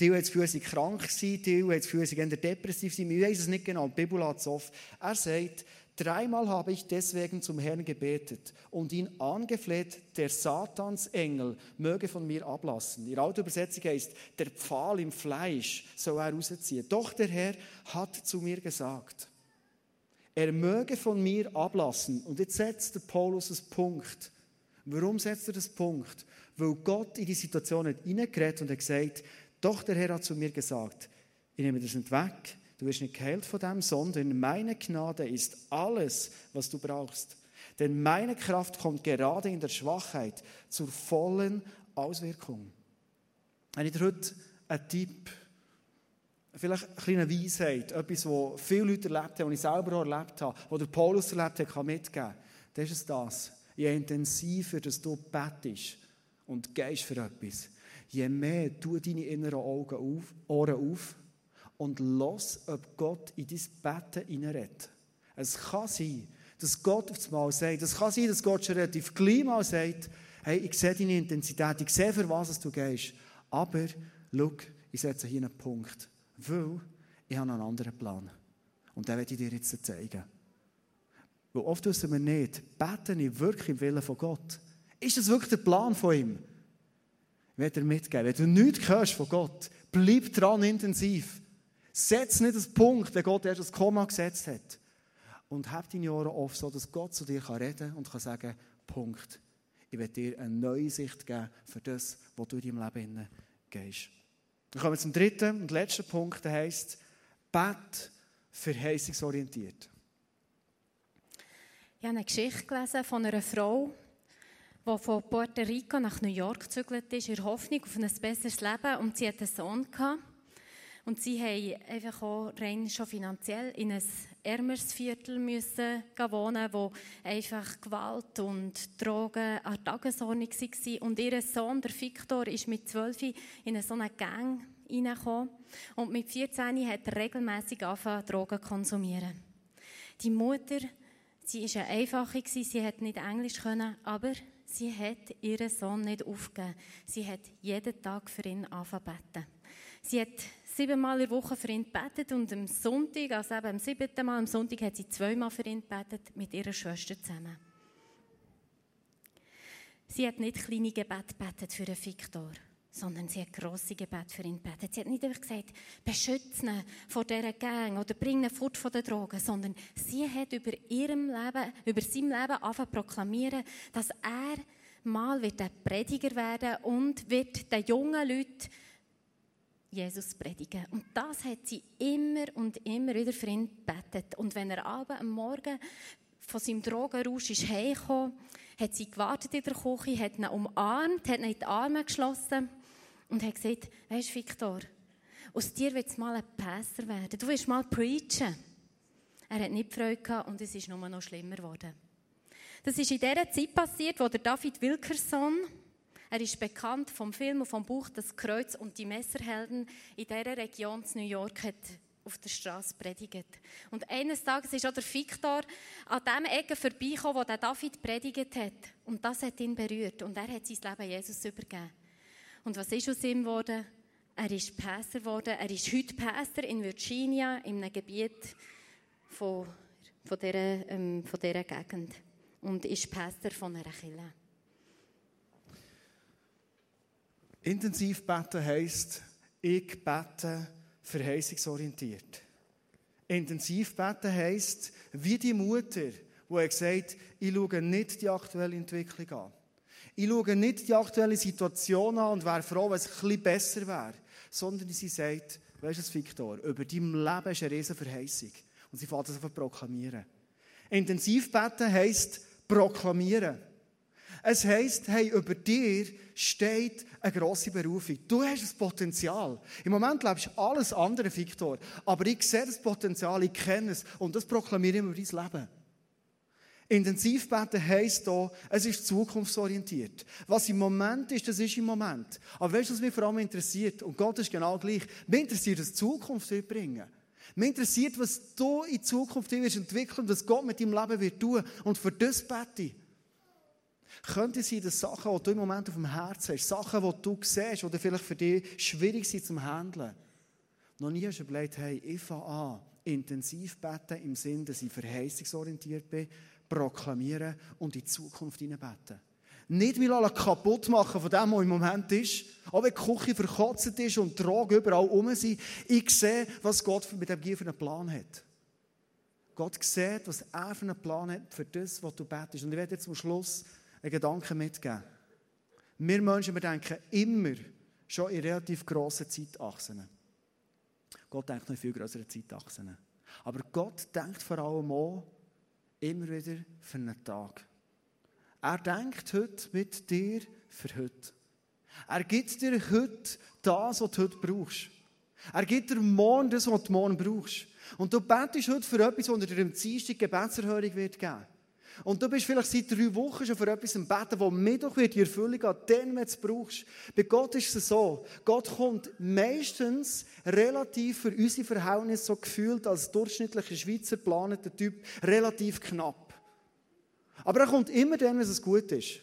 Die hat das Gefühl, sie krank sein, die hat das Gefühl, sie depressiv sein. Ich weiß es nicht genau, die Bibel hat es oft. Er sagt, Dreimal habe ich deswegen zum Herrn gebetet und ihn angefleht, der Satansengel möge von mir ablassen. Die alte Übersetzung heißt, der Pfahl im Fleisch soll er rausziehen. Doch der Herr hat zu mir gesagt, er möge von mir ablassen. Und jetzt setzt der Paulus einen Punkt. Warum setzt er das Punkt? Weil Gott in die Situation hineingeredet und hat gesagt, doch der Herr hat zu mir gesagt, ich nehme das nicht weg, Du wirst nicht geheilt von dem, sondern meine Gnade ist alles, was du brauchst. Denn meine Kraft kommt gerade in der Schwachheit zur vollen Auswirkung. Wenn ich dir heute einen Tipp, vielleicht eine kleine Weisheit, etwas, was viele Leute erlebt haben, was ich selber auch erlebt habe, was der Paulus erlebt hat, kann mitgeben, dann ist das. Je intensiver dass du bettest und gehst für etwas, je mehr tu deine inneren Augen auf, Ohren auf und los, ob Gott in dein Betten hineinredet. Es kann sein, dass Gott auf einmal sagt, es kann sein, dass Gott schon relativ gleich mal sagt, hey, ich sehe deine Intensität, ich sehe, für was du gehst, aber, schau, ich setze hier einen Punkt, weil ich habe einen anderen Plan. Und den werde ich dir jetzt zeigen. Weil oft wissen wir nicht, beten ich wirklich im Willen von Gott? Ist das wirklich der Plan von ihm? Ich werde dir mitgeben, wenn du nichts hörst von Gott, bleib dran intensiv. Setz nicht das Punkt, wenn Gott erst das Komma gesetzt hat. Und hab deine Ohren offen, so dass Gott zu dir reden kann und kann sagen, Punkt. Ich werde dir eine neue Sicht geben für das, was du in deinem Leben gehst. Dann kommen wir zum dritten und letzten Punkt, der heisst, Bet verheißungsorientiert. Ich habe eine Geschichte gelesen von einer Frau, der von Puerto Rico nach New York gezügelt ist, in Hoffnung auf ein besseres Leben. Und sie hatte einen Sohn. Gehabt. Und sie haben einfach auch rein schon finanziell in ein ärmeres Viertel müssen wohnen, wo einfach Gewalt und Drogen an der Tagesordnung waren. Und ihr Sohn, der Victor, ist mit 12 in so eine Gang reingekommen. Und mit 14 hat er regelmässig angefangen, Drogen zu konsumieren. Die Mutter, sie war eine einfache, sie hat nicht Englisch können, aber sie hat ihren Sohn nicht aufgegeben. Sie hat jeden Tag für ihn angefangen Sie hat siebenmal in der Woche für ihn gebetet und am Sonntag, also eben am siebten Mal, am Sonntag hat sie zweimal für ihn gebetet, mit ihrer Schwester zusammen. Sie hat nicht kleine Gebete gebetet für den Viktor, sondern sie hat grosse Gebete für ihn gebetet. Sie hat nicht einfach gesagt, beschütze ihn vor dieser Gang oder bring ihn fort von den Drogen, sondern sie hat über ihrem Leben, über sein Leben angefangen proklamieren, dass er mal wird ein Prediger werden und wird den jungen Leuten Jesus predigen. Und das hat sie immer und immer wieder für ihn gebetet. Und wenn er abends am Morgen von seinem Drogenrausch ist heimgekommen, hat sie gewartet in der Küche, hat ihn umarmt, hat ihn in die Arme geschlossen und hat gesagt, weisst Victor, aus dir wird es mal ein Pastor werden. Du wirst mal preachen. Er hat nicht Freude gehabt und es ist nur noch schlimmer geworden. Das ist in der Zeit passiert, wo der David Wilkerson er ist bekannt vom Film und vom Buch Das Kreuz und die Messerhelden in dieser Region zu New York hat auf der Straße predigt. Und eines Tages ist auch der Victor an dem Ecke vorbeigekommen, wo der David predigt hat. Und das hat ihn berührt. Und er hat sein Leben Jesus übergeben. Und was ist aus ihm geworden? Er ist Pastor geworden. Er ist heute Pastor in Virginia, in einem Gebiet von, von, dieser, ähm, von dieser Gegend. Und ist Pastor von einer Kirche. Intensiv beten heisst, ich bete verheißungsorientiert. Intensiv beten heisst, wie die Mutter, die hat gesagt ich schaue nicht die aktuelle Entwicklung an. Ich schaue nicht die aktuelle Situation an und wäre froh, wenn es bisschen besser wäre. Sondern sie sagt, weißt du, Victor, über dein Leben ist eine riesige Verheißung. Und sie fängt das einfach proklamieren. Intensiv beten heisst proklamieren. Es heisst, hey, über dir steht eine grosse Berufung. Du hast das Potenzial. Im Moment lebst du alles andere, Victor. Aber ich sehe das Potenzial, ich kenne es. Und das proklamiere ich über dein Leben. Intensivbeten heisst hier, es ist zukunftsorientiert. Was im Moment ist, das ist im Moment. Aber weißt du, was mich vor allem interessiert? Und Gott ist genau gleich. Mich interessiert, was die Zukunft wird bringen. Mich interessiert, was du in Zukunft wirst entwickeln, was Gott mit deinem Leben wird tun. Und für das bete ich. Könnte sein, dass Sachen, die du im Moment auf dem Herzen hast, Sachen, die du siehst, die vielleicht für dich schwierig sind zum Handeln, noch nie hast du überlegt, hey, ich fange an, intensiv beten im Sinne, dass ich verheißungsorientiert bin, proklamieren und in die Zukunft beten. Nicht mich kaputt machen von dem, was im Moment ist. Auch wenn die Küche verkotzt ist und Drogen überall rum sind. Ich sehe, was Gott mit dem Gier für einen Plan hat. Gott sieht, was er für einen Plan hat für das, was du betest. Und ich werde jetzt zum Schluss einen Gedanken mitgeben. Wir Menschen, wir denken immer schon in relativ grossen Zeitachsen. Gott denkt noch in viel größeren Zeitachsen. Aber Gott denkt vor allem auch immer wieder für einen Tag. Er denkt heute mit dir für heute. Er gibt dir heute das, was du heute brauchst. Er gibt dir morgen das, was du morgen brauchst. Und du betest heute für etwas, das dir am Dienstag Gebetserhörung wird geben. Und du bist vielleicht seit drei Wochen schon für etwas im Beten, wo Mittwoch wird die Erfüllung an, dann, wenn du es brauchst. Bei Gott ist es so. Gott kommt meistens relativ für unsere Verhältnisse so gefühlt als durchschnittlicher Schweizer planeter Typ relativ knapp. Aber er kommt immer dann, wenn es gut ist.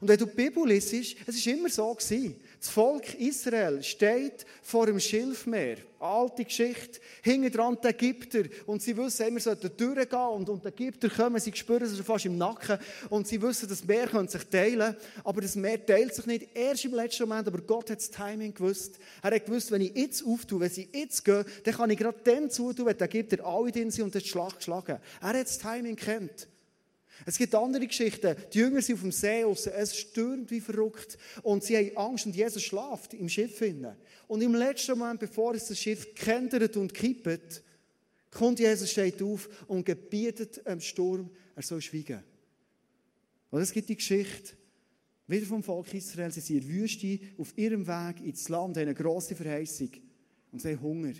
Und wenn du die Bibel liest, es war immer so gewesen. Das Volk Israel steht vor dem Schilfmeer. Alte Geschichte. Hinten dran die Ägypter. Und sie wissen, wir sollten durchgehen. Und, und die Ägypter kommen, sie spüren es fast im Nacken. Und sie wissen, das Meer könnte sich teilen. Aber das Meer teilt sich nicht erst im letzten Moment. Aber Gott hat das Timing gewusst. Er hat gewusst, wenn ich jetzt auftue, wenn sie jetzt gehen, dann kann ich gerade dann zutun, wenn die Ägypter alle drin sind und die Schlacht schlagen. Er hat das Timing kennt. Es gibt andere Geschichten. Die Jünger sind auf dem See raus. Es stürmt wie verrückt. Und sie haben Angst und Jesus schlaft im Schiff. Und im letzten Moment, bevor es das Schiff kentert und kippt, kommt Jesus, steht auf und gebietet dem Sturm, er soll schweigen. Und es gibt die Geschichte, Wieder vom Volk Israel, sie sind in der Wüste, auf ihrem Weg ins Land, haben eine grosse Verheißung. Und sie haben Hunger.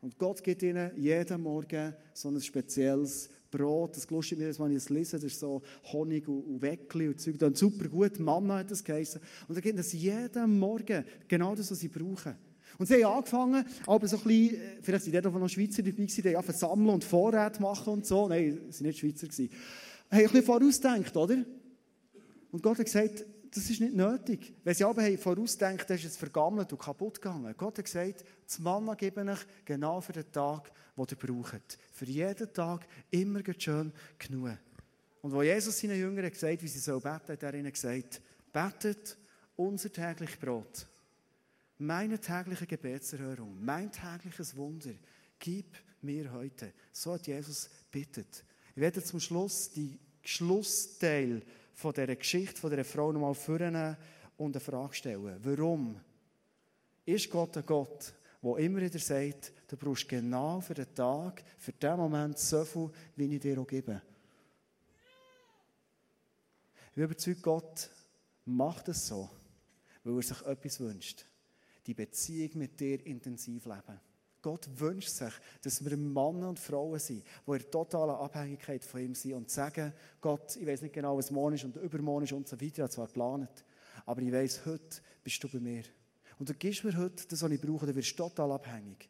Und Gott gibt ihnen jeden Morgen so ein spezielles Brot. Das lustig mir, wenn ich es lese, das ist so Honig und Weckli und Zeug. Dann super gut, Mama hat das geheißen. Und dann gibt es jeden Morgen genau das, was sie brauchen. Und sie haben angefangen, aber so ein bisschen, äh, vielleicht sind dort noch Schweizer dabei gewesen, die haben sammeln und Vorräte machen und so. Nein, sie waren nicht Schweizer. Gewesen. Haben ein bisschen vorausgedacht, oder? Und Gott hat gesagt, das ist nicht nötig. Wenn sie aber vorausdenken, dann ist es vergammelt und kaputt gegangen. Gott hat gesagt, das Manna gebe ich genau für den Tag, den ihr braucht. Für jeden Tag immer schön genug. Und wo Jesus seinen Jüngern gesagt hat, wie sie so beten, hat er ihnen gesagt, betet unser täglich Brot. Meine tägliche Gebetserhörung, mein tägliches Wunder, gib mir heute. So hat Jesus bittet. Ich werde zum Schluss die Schlussteil von dieser Geschichte, von dieser Frau nochmal führen und eine Frage stellen. Warum ist Gott ein Gott, der immer wieder sagt, du brauchst genau für den Tag, für den Moment so viel, wie ich dir auch gebe? Ich bin überzeugt, Gott macht es so, weil er sich etwas wünscht. Die Beziehung mit dir intensiv leben. Gott wünscht sich, dass wir Männer und Frauen sind, die in totaler Abhängigkeit von ihm sind und sagen, Gott, ich weiß nicht genau, was morgen ist und übermorgen ist und so weiter, ich zwar geplant, aber ich weiß, heute bist du bei mir. Und du gibst mir heute das, was ich brauche, dann wirst du total abhängig.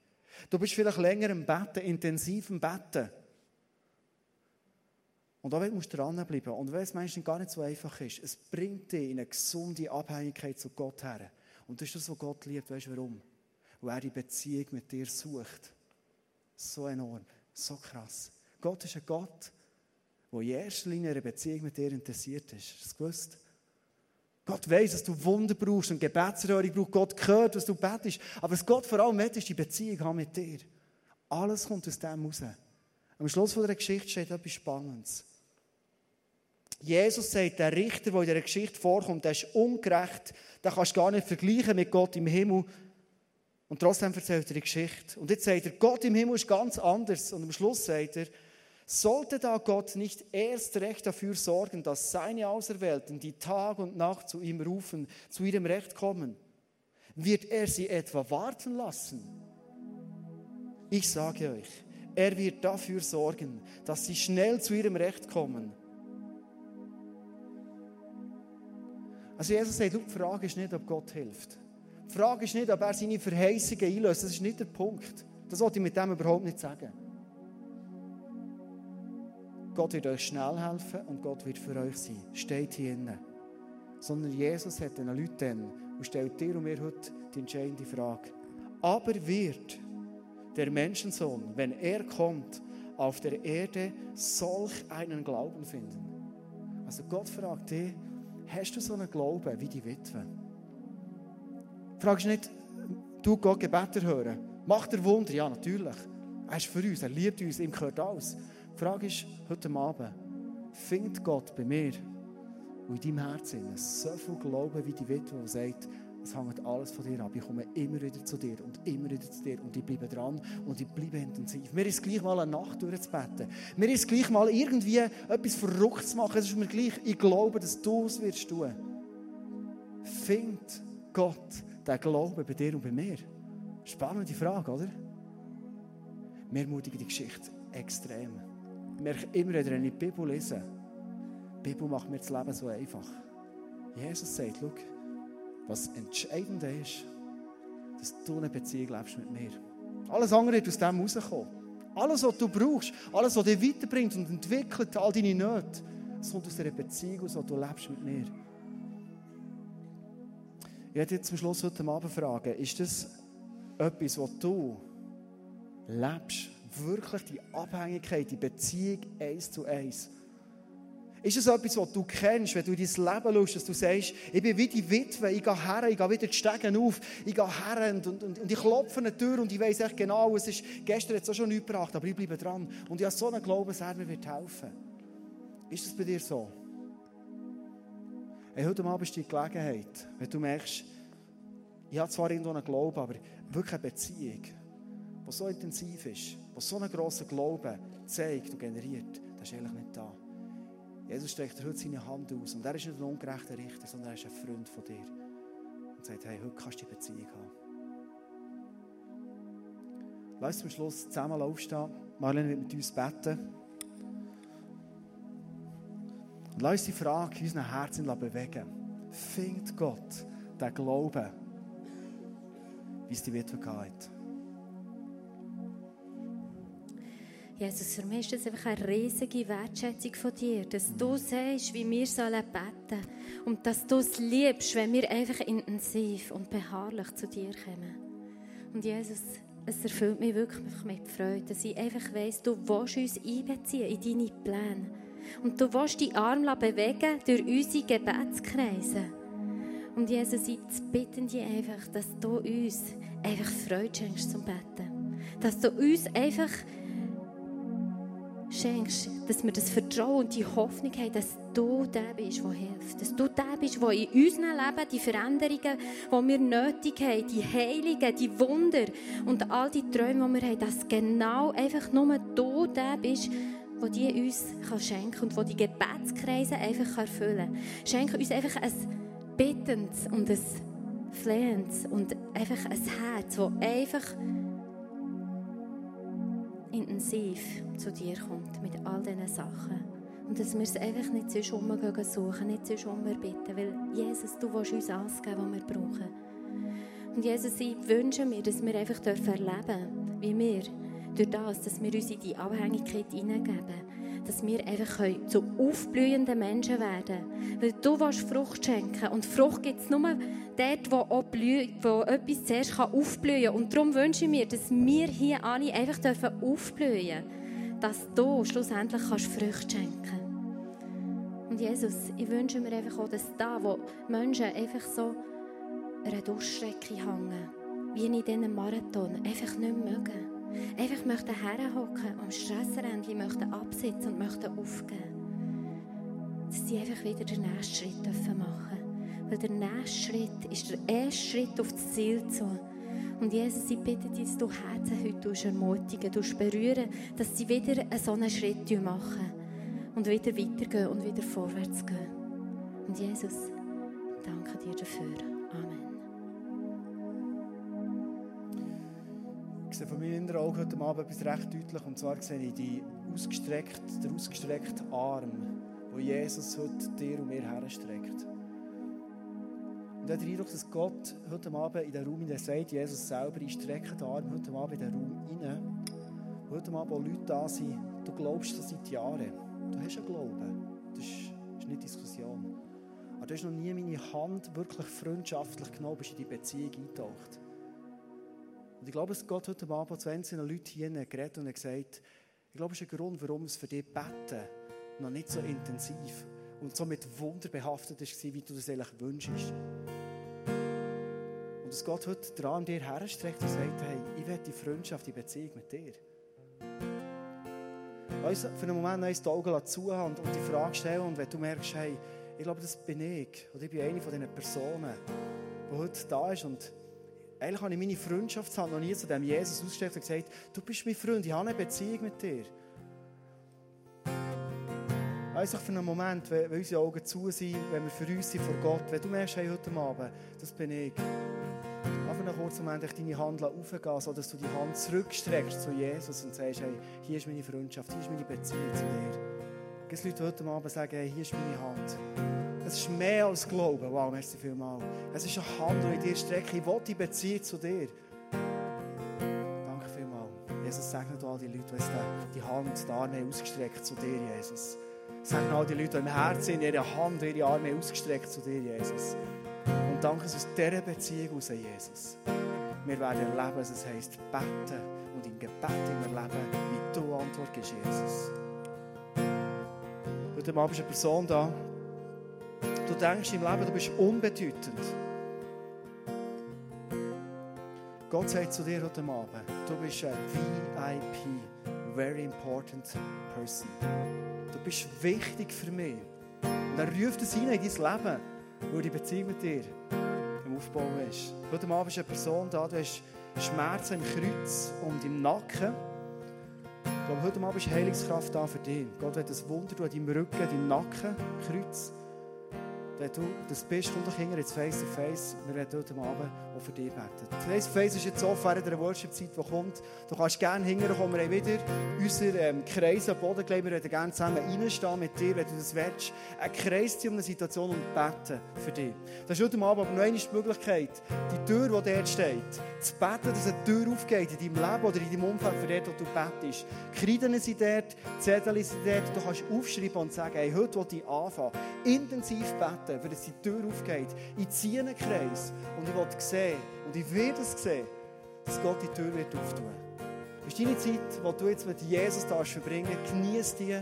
Du bist vielleicht länger im Betten, intensiv im Betten. Und da musst du dranbleiben. Und wenn es manchmal gar nicht so einfach ist, es bringt dich in eine gesunde Abhängigkeit zu Gott her. Und das ist das, was Gott liebt. Weißt du warum? Weil er die Beziehung mit dir sucht. So enorm, so krass. Gott ist ein Gott, der in erster Linie eine Beziehung mit dir interessiert ist. Hast du gewusst? Gott weiß, dass du Wunder brauchst und Gebetserhörung brauchst. Gott hört, was du betest. Aber was Gott vor allem will, ist die Beziehung haben mit dir. Alles kommt aus dem raus. Am Schluss der Geschichte steht etwas Spannendes. Jesus sagt, der Richter, der in dieser Geschichte vorkommt, der ist ungerecht. Den kannst du gar nicht vergleichen mit Gott im Himmel. Und trotzdem erzählt er die Geschichte. Und jetzt sagt er, Gott im Himmel ist ganz anders. Und am Schluss sagt er, sollte da Gott nicht erst recht dafür sorgen, dass seine Auserwählten, die Tag und Nacht zu ihm rufen, zu ihrem Recht kommen? Wird er sie etwa warten lassen? Ich sage euch, er wird dafür sorgen, dass sie schnell zu ihrem Recht kommen. Also Jesus sagt, die Frage ist nicht, ob Gott hilft. Die Frage ist nicht, ob er seine Verheißungen einlöst. Das ist nicht der Punkt. Das wollte ich mit dem überhaupt nicht sagen. Gott wird euch schnell helfen und Gott wird für euch sein. Steht hier innen. Sondern Jesus hat den Leuten und stellt dir und mir heute die entscheidende Frage. Aber wird der Menschensohn, wenn er kommt, auf der Erde solch einen Glauben finden? Also Gott fragt dich, hast du so einen Glauben wie die Witwe? Fragst du nicht, du Gott Gebete hören? Macht er Wunder? Ja, natürlich. Er ist für uns, er liebt uns, ihm gehört alles. Die Frage ist, heute Abend, findet Gott bei mir und in deinem Herzen so viel Glauben wie die Witwe, die sagt, es hängt alles von dir ab. Ich komme immer wieder zu dir und immer wieder zu dir und ich bleibe dran und ich bleibe intensiv. Mir ist gleich mal eine Nacht durchzubeten. Mir ist gleich mal irgendwie etwas verrückt zu machen. Es ist mir gleich, ich glaube, dass du es wirst tun. Find Gott den Glauben bei dir und bei mir? Spannende Frage, oder? Mir ermutigen die Geschichte extrem. Ich merke immer wieder, wenn ich die Bibel lese, die Bibel macht mir das Leben so einfach. Jesus sagt, schau, was entscheidend ist, dass du eine Beziehung lebst mit mir. Alles andere wird aus dem rauskommen. Alles, was du brauchst, alles, was dich weiterbringt und entwickelt, all deine Nöte, kommt aus dieser Beziehung, aus, du lebst mit mir. Ich werde jetzt zum Schluss heute Abend fragen, ist das etwas, was du lebst? Wirklich die Abhängigkeit, die Beziehung eins zu eins? Ist es etwas, was du kennst, wenn du dein Leben schaust, dass du sagst, ich bin wie die Witwe, ich gehe her, ich gehe wieder die Stegen auf, ich gehe her und, und, und, und ich klopfe an die Tür und ich weiss echt genau, es ist gestern jetzt auch schon nichts gebracht, aber ich bleibe dran. Und ich habe so einen Glauben, dass er mir wird helfen Ist das bei dir so? Hey, heute Abend ist die Gelegenheit, wenn du merkst, ich habe zwar irgendwo einen Glauben, aber wirklich eine Beziehung, die so intensiv ist, die so einen grossen Glauben zeigt und generiert, das ist eigentlich nicht da. Jesus streckt heute seine Hand aus. Und er ist nicht ein ungerechter Richter, sondern er ist ein Freund von dir. Und sagt, hey, heute kannst du die Beziehung haben. Lass uns zum Schluss zusammen aufstehen. Marlene wird mit uns beten. Und lass uns die Frage in unseren Herzen bewegen. Findet Gott den Glauben, wie es die Witwe geht? Jesus, für mich ist das einfach eine riesige Wertschätzung von dir, dass du sagst, wie wir sollen beten und dass du es liebst, wenn wir einfach intensiv und beharrlich zu dir kommen. Und Jesus, es erfüllt mich wirklich mit Freude, dass ich einfach weiss, du willst uns einbeziehen in deine Pläne. Und du willst die Arme bewegen durch unsere Gebetskreise. Und Jesus, ich bitte dich einfach, dass du uns einfach Freude schenkst zum Beten. Dass du uns einfach schenkst, dass wir das Vertrauen und die Hoffnung haben, dass du der bist, der hilft. Dass du der bist, der in unserem Leben die Veränderungen, die wir nötig haben, die Heiligen, die Wunder und all die Träume, die wir haben, dass genau einfach nur du der bist, der die uns schenken kann und der die Gebetskreise einfach erfüllen kann. Schenke uns einfach ein bittendes und ein flehendes und einfach ein Herz, das einfach intensiv zu dir kommt mit all diesen Sachen. Und dass wir es einfach nicht sonst umgehen suchen, nicht sonst umbitten, weil Jesus, du willst uns alles geben, was wir brauchen. Und Jesus, ich wünsche mir, dass wir einfach erleben dürfen, wie wir durch das, dass wir uns in die Abhängigkeit hineingeben, dass wir einfach zu aufblühenden Menschen werden können. Weil du willst Frucht schenken und Frucht gibt es nur dort, wo, wo etwas zuerst aufblühen kann. Und darum wünsche ich mir, dass wir hier alle einfach aufblühen dürfen, dass du schlussendlich kannst Früchte schenken kannst. Und Jesus, ich wünsche mir einfach auch, dass da, wo Menschen einfach so einer Durchstrecke hängen, wie in diesem Marathon, einfach nicht mögen Einfach möchten herhocken am Stressrändchen, möchten absitzen und möchten aufgeben. Dass sie einfach wieder den nächsten Schritt machen dürfen. Weil der nächste Schritt ist der erste Schritt auf das Ziel zu. Und Jesus, ich bitte dich, dass du Herzen heute ermutigen, berühren, dass sie wieder so einen Schritt machen und wieder weitergehen und wieder vorwärts gehen. Und Jesus, danke dir dafür. sehe von meinen inneren Augen heute Abend etwas recht deutlich. Und zwar sehe ich die ausgestreckt, den ausgestreckten Arm, wo Jesus heute dir und mir herstreckt. Und ich habe den Eindruck, dass Gott heute Abend in den Raum in sagt, Jesus selber, ich strecke den Arm heute Abend in den Raum hinein. Heute Abend auch Leute da sind, du glaubst das seit Jahren. Du hast einen Glauben. Das ist, das ist nicht Diskussion. Aber du hast noch nie meine Hand wirklich freundschaftlich genommen, bist in die Beziehung eingetaucht. Und ich glaube, es Gott heute Abend zu einzelnen Leuten hier geredet und gesagt, ich glaube, es ist ein Grund, warum es für dich beten noch nicht so intensiv und so mit Wunder behaftet ist, wie du das eigentlich wünschst. Und dass Gott heute dran dir herstreckt und sagt, hey, ich will die Freundschaft, die Beziehung mit dir. Weißt für einen Moment noch die Augen zuhören und die Frage stellen und wenn du merkst, hey, ich glaube, das bin ich oder ich bin eine von diesen Personen, die heute da ist und eigentlich habe ich meine Freundschaftshand noch nie zu dem Jesus ausgestreckt und gesagt, du bist mein Freund, ich habe eine Beziehung mit dir. Einfach für einen Moment, wenn unsere Augen zu sind, wenn wir für uns sind vor Gott, wenn du merkst, hey, heute Abend, das bin ich. Einfach einen kurzen Moment deine Hand aufgehen, so dass du die Hand zurückstreckst zu Jesus und sagst, hey, hier ist meine Freundschaft, hier ist meine Beziehung zu dir. Es Leute heute Abend sagen, hey, hier ist meine Hand. Es ist mehr als Glauben. Wow, merci vielmals. Es ist eine Hand, die in dir strecke. Ich will die Beziehung zu dir. Danke vielmals. Jesus, segne all die Leute, die die Hand, die Arme ausgestreckt zu dir, Jesus. Segne all die Leute, die im Herzen ihre Hand, ihre Arme ausgestreckt zu dir, Jesus. Und danke uns aus dieser Beziehung aus, Jesus. Wir werden erleben, was es heisst, beten und im Gebet immer leben, wie du Antwort gibst, Jesus. Heute Abend ist eine Person da, Du denkst im Leben, du bist unbedeutend. Gott sagt zu dir heute Abend, du bist ein VIP, very important person. Du bist wichtig für mich. Und er ruft es in dein Leben, wo die Beziehung mit dir im Aufbau ist. Heute Abend ist eine Person da, du hast Schmerzen im Kreuz und im Nacken. glaube, heute Abend ist Heilungskraft da für dich. Gott wird ein Wunder tun an deinem Rücken, deinem Nacken, Kreuz. Wenn du das bist, komm doch hinter ins Face-to-Face. Wir werden heute Abend auch für dich beten. Face-to-Face ist jetzt offen während der Worship-Zeit, die kommt. Du kannst gerne hinterher Wir haben wieder unseren ähm, Kreis am Boden gelegt. Wir würden gerne zusammen reinstehen mit dir, wenn du das willst. Ein Kreis um eine Situation und beten für dich. Das ist heute Abend aber noch eine Möglichkeit, die Tür, die dort steht, zu beten, dass eine Tür aufgeht in deinem Leben oder in deinem Umfeld für dort, wo du betest. Kreiden sind dort, Zettel sind dort. Du kannst aufschreiben und sagen, hey, heute will ich anfangen. Intensiv beten beten, für dass die Tür aufgeht. Ich ziehe einen Kreis und ich will sehen, und ich werde es sehen, dass Gott die Tür wird auftun. Ist deine Zeit, die du jetzt mit Jesus verbringen darfst. Genieß die,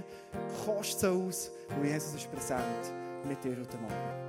kost es aus, und Jesus ist präsent mit dir heute Morgen.